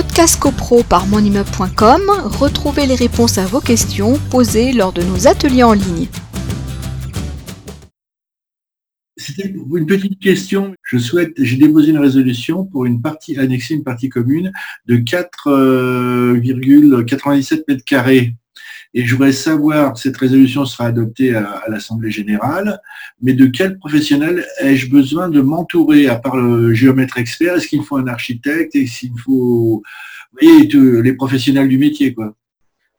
Podcast CoPro par monimmeuble.com, retrouvez les réponses à vos questions posées lors de nos ateliers en ligne. C'était une petite question. Je souhaite, j'ai déposé une résolution pour une partie annexée, une partie commune de 4,97 mètres carrés. Et je voudrais savoir, cette résolution sera adoptée à, l'Assemblée générale, mais de quel professionnel ai-je besoin de m'entourer, à part le géomètre expert? Est-ce qu'il me faut un architecte? Est-ce qu'il faut les professionnels du métier quoi.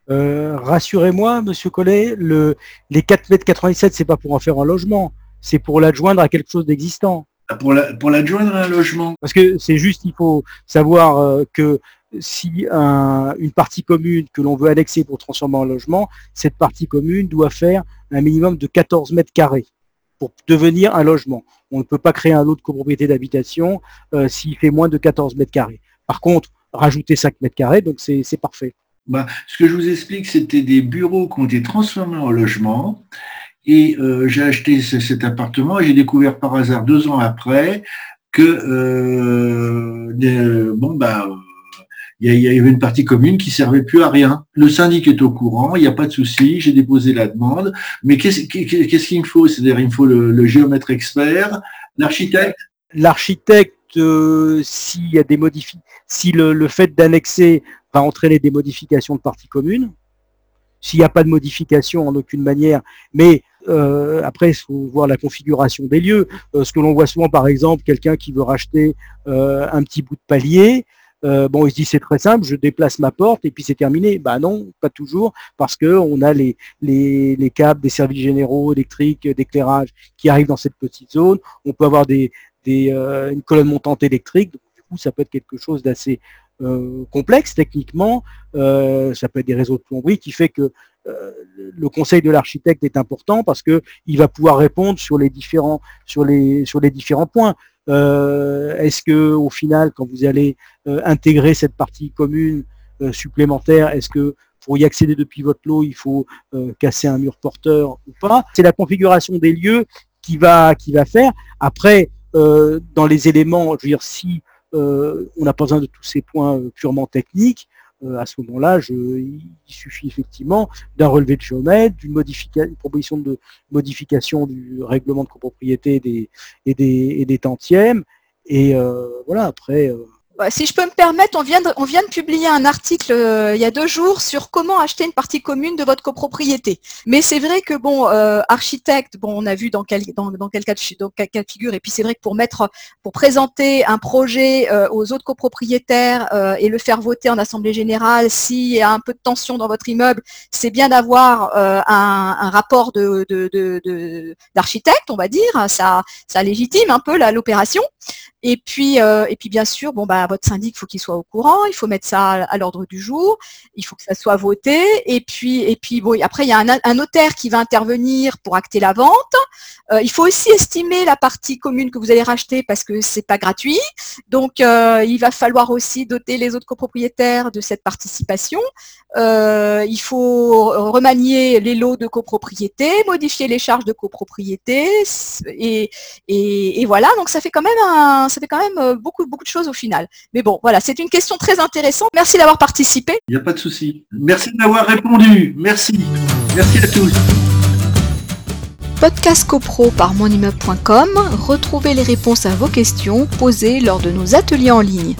Euh, Rassurez-moi, Monsieur Collet, le, les 4 mètres 97, c'est pas pour en faire un logement c'est pour l'adjoindre à quelque chose d'existant. Ah, pour l'adjoindre à un logement? Parce que c'est juste, il faut savoir euh, que si une partie commune que l'on veut annexer pour transformer en logement, cette partie commune doit faire un minimum de 14 mètres carrés pour devenir un logement. On ne peut pas créer un lot de copropriété d'habitation euh, s'il fait moins de 14 mètres carrés. Par contre, rajouter 5 mètres carrés, donc c'est parfait. Bah, ce que je vous explique, c'était des bureaux qui ont été transformés en logement et euh, j'ai acheté cet appartement et j'ai découvert par hasard deux ans après que euh, bon bah il y, avait une partie commune qui servait plus à rien. Le syndic est au courant, il n'y a pas de souci, j'ai déposé la demande. Mais qu'est-ce qu'il me faut? C'est-à-dire, il me faut le, géomètre expert, l'architecte? L'architecte, euh, s'il y a des modifications, si le, fait d'annexer va entraîner des modifications de parties communes, s'il n'y a pas de modification en aucune manière, mais euh, après, il faut voir la configuration des lieux. Euh, ce que l'on voit souvent, par exemple, quelqu'un qui veut racheter un petit bout de palier, bon, il se dit c'est très simple, je déplace ma porte et puis c'est terminé. Bah non, pas toujours, parce qu'on a les, les, câbles des services généraux électriques, d'éclairage qui arrivent dans cette petite zone. On peut avoir des, des une colonne montante électrique. du coup, ça peut être quelque chose d'assez complexe techniquement. ça peut être des réseaux de plomberie qui fait que le conseil de l'architecte est important parce que il va pouvoir répondre sur les différents sur les sur les différents points. Euh, est-ce que au final, quand vous allez euh, intégrer cette partie commune euh, supplémentaire, est-ce que pour y accéder depuis votre lot, il faut casser un mur porteur ou pas? C'est la configuration des lieux qui va qui va faire. Après, dans les éléments, je veux dire, si on n'a pas besoin de tous ces points purement techniques, à ce moment-là, il suffit effectivement d'un relevé de géomètre, d'une proposition de modification du règlement de copropriété et, des, et. Et euh, voilà, après, euh, si je peux me permettre, on vient de, de publier un article euh, il y a deux jours sur comment acheter une partie commune de votre copropriété. Mais c'est vrai que bon, euh, architecte, bon, on a vu dans quel, dans, quel cas de, de figure. Et puis c'est vrai que pour mettre, pour présenter un projet euh, aux autres copropriétaires et le faire voter en assemblée générale, s'il y a un peu de tension dans votre immeuble, c'est bien d'avoir un, rapport de, d'architecte, on va dire. Ça légitime un peu l'opération. Et puis, euh, et puis bien sûr, bon bah votre syndic, il faut qu'il soit au courant, il faut mettre ça à, l'ordre du jour, il faut que ça soit voté. Et puis, et puis bon, après il y a un, notaire qui va intervenir pour acter la vente. Euh, il faut aussi estimer la partie commune que vous allez racheter parce que c'est pas gratuit. Donc euh, il va falloir aussi doter les autres copropriétaires de cette participation. Il faut remanier les lots de copropriété, modifier les charges de copropriété et, et, et voilà. Donc ça fait quand même un ça fait quand même euh, beaucoup, beaucoup de choses au final. Mais bon, voilà, c'est une question très intéressante. Merci d'avoir participé. Il n'y a pas de souci. Merci d'avoir répondu. Merci. Merci à tous. Podcast CoPro par monimmeuble.com, retrouvez les réponses à vos questions posées lors de nos ateliers en ligne.